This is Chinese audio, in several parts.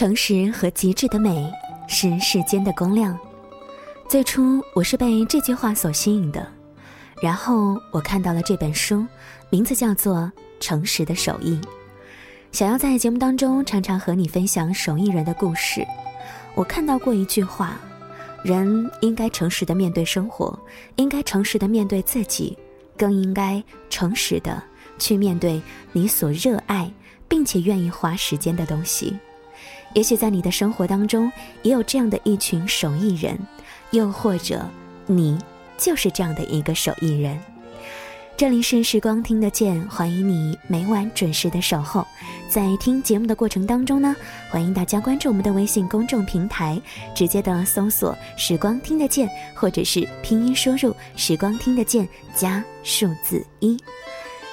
诚实和极致的美是世间的公量。最初我是被这句话所吸引的，然后我看到了这本书，名字叫做《诚实的手艺》，想要在节目当中常常和你分享手艺人的故事。我看到过一句话：人应该诚实的面对生活，应该诚实的面对自己，更应该诚实的去面对你所热爱并且愿意花时间的东西。也许在你的生活当中也有这样的一群手艺人。又或者，你就是这样的一个手艺人。这里是时光听得见，欢迎你每晚准时的守候。在听节目的过程当中呢，欢迎大家关注我们的微信公众平台，直接的搜索“时光听得见”或者是拼音输入“时光听得见”加数字一。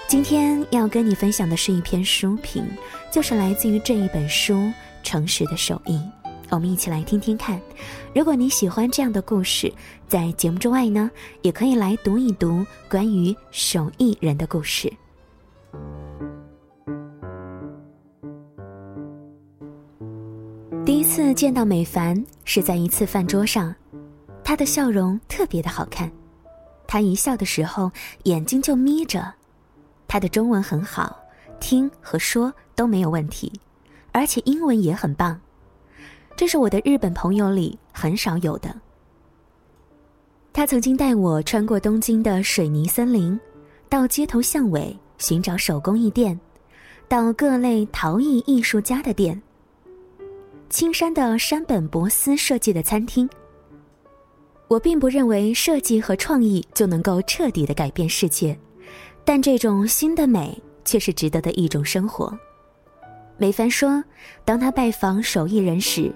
今天要跟你分享的是一篇书评，就是来自于这一本书《诚实的手艺》。我们一起来听听看。如果你喜欢这样的故事，在节目之外呢，也可以来读一读关于手艺人的故事。第一次见到美凡是在一次饭桌上，她的笑容特别的好看，她一笑的时候眼睛就眯着，她的中文很好，听和说都没有问题，而且英文也很棒。这是我的日本朋友里很少有的。他曾经带我穿过东京的水泥森林，到街头巷尾寻找手工艺店，到各类陶艺艺术家的店，青山的山本博司设计的餐厅。我并不认为设计和创意就能够彻底的改变世界，但这种新的美却是值得的一种生活。美凡说，当他拜访手艺人时。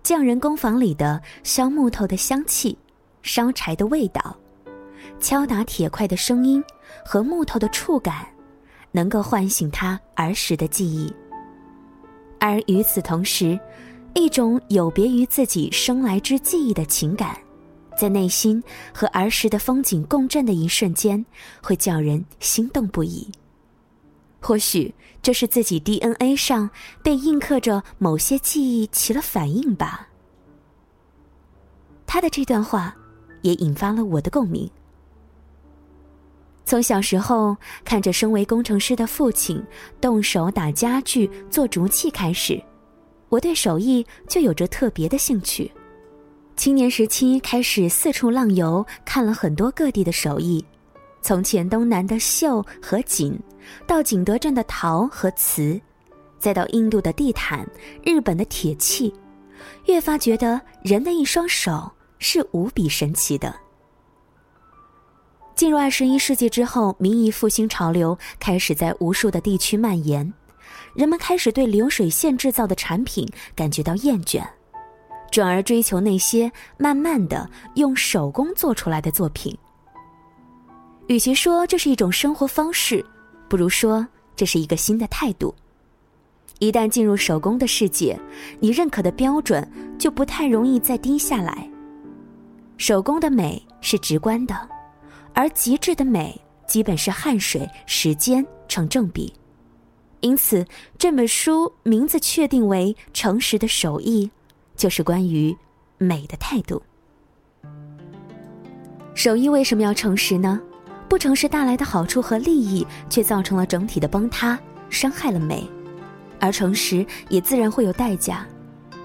匠人工坊里的削木头的香气、烧柴的味道、敲打铁块的声音和木头的触感，能够唤醒他儿时的记忆。而与此同时，一种有别于自己生来之记忆的情感，在内心和儿时的风景共振的一瞬间，会叫人心动不已。或许这是自己 DNA 上被印刻着某些记忆起了反应吧。他的这段话，也引发了我的共鸣。从小时候看着身为工程师的父亲动手打家具、做竹器开始，我对手艺就有着特别的兴趣。青年时期开始四处浪游，看了很多各地的手艺。从黔东南的绣和锦，到景德镇的陶和瓷，再到印度的地毯、日本的铁器，越发觉得人的一双手是无比神奇的。进入二十一世纪之后，民艺复兴潮流开始在无数的地区蔓延，人们开始对流水线制造的产品感觉到厌倦，转而追求那些慢慢的用手工做出来的作品。与其说这是一种生活方式，不如说这是一个新的态度。一旦进入手工的世界，你认可的标准就不太容易再低下来。手工的美是直观的，而极致的美基本是汗水、时间成正比。因此，这本书名字确定为《诚实的手艺》，就是关于美的态度。手艺为什么要诚实呢？不诚实带来的好处和利益，却造成了整体的崩塌，伤害了美；而诚实也自然会有代价。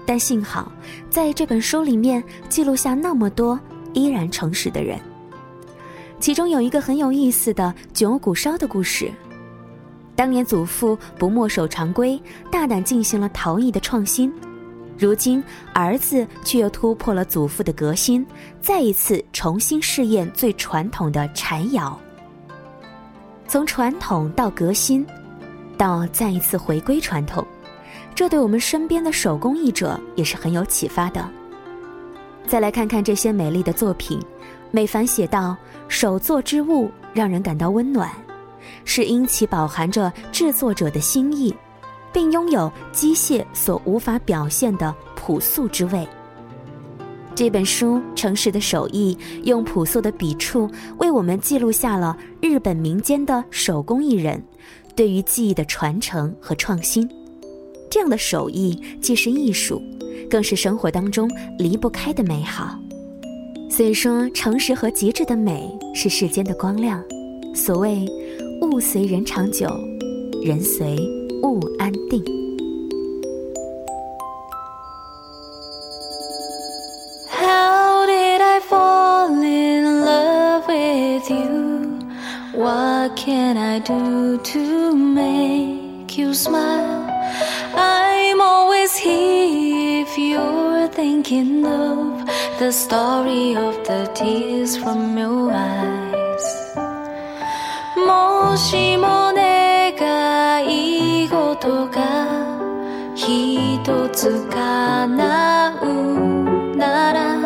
但幸好，在这本书里面记录下那么多依然诚实的人。其中有一个很有意思的九股烧的故事。当年祖父不墨守常规，大胆进行了陶艺的创新。如今，儿子却又突破了祖父的革新，再一次重新试验最传统的柴窑。从传统到革新，到再一次回归传统，这对我们身边的手工艺者也是很有启发的。再来看看这些美丽的作品，美凡写道：“手作之物让人感到温暖，是因其饱含着制作者的心意。”并拥有机械所无法表现的朴素之味。这本书《诚实的手艺》用朴素的笔触为我们记录下了日本民间的手工艺人对于技艺的传承和创新。这样的手艺既是艺术，更是生活当中离不开的美好。所以说，诚实和极致的美是世间的光亮。所谓“物随人长久，人随物安定”。What can I do to make you smile? I'm always here if you're thinking of the story of the tears from your eyes. もしも願 い事が一つ叶うなら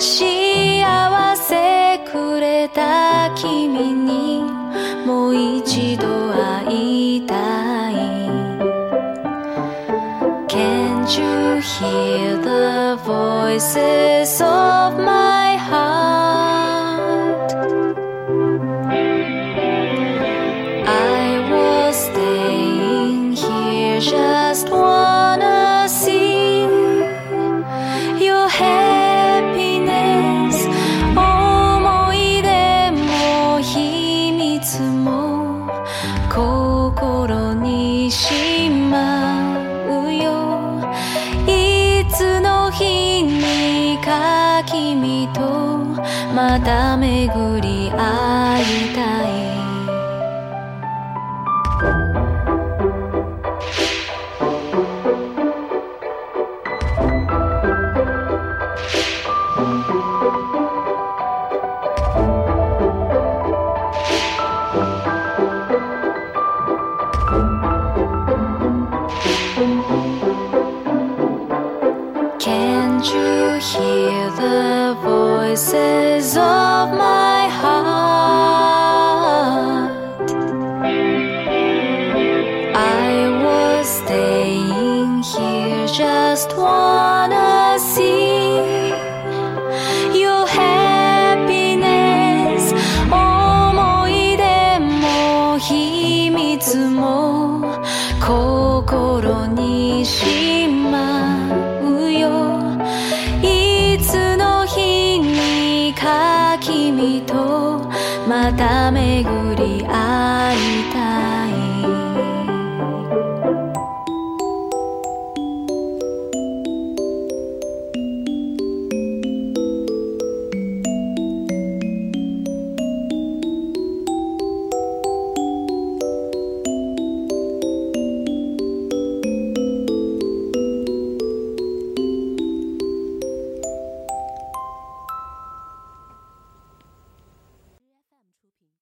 幸せくれた君にもう一度会いたい Can't you hear the voices of my heart? た巡り会いたい Can't you hear the voices of また巡り会いたい。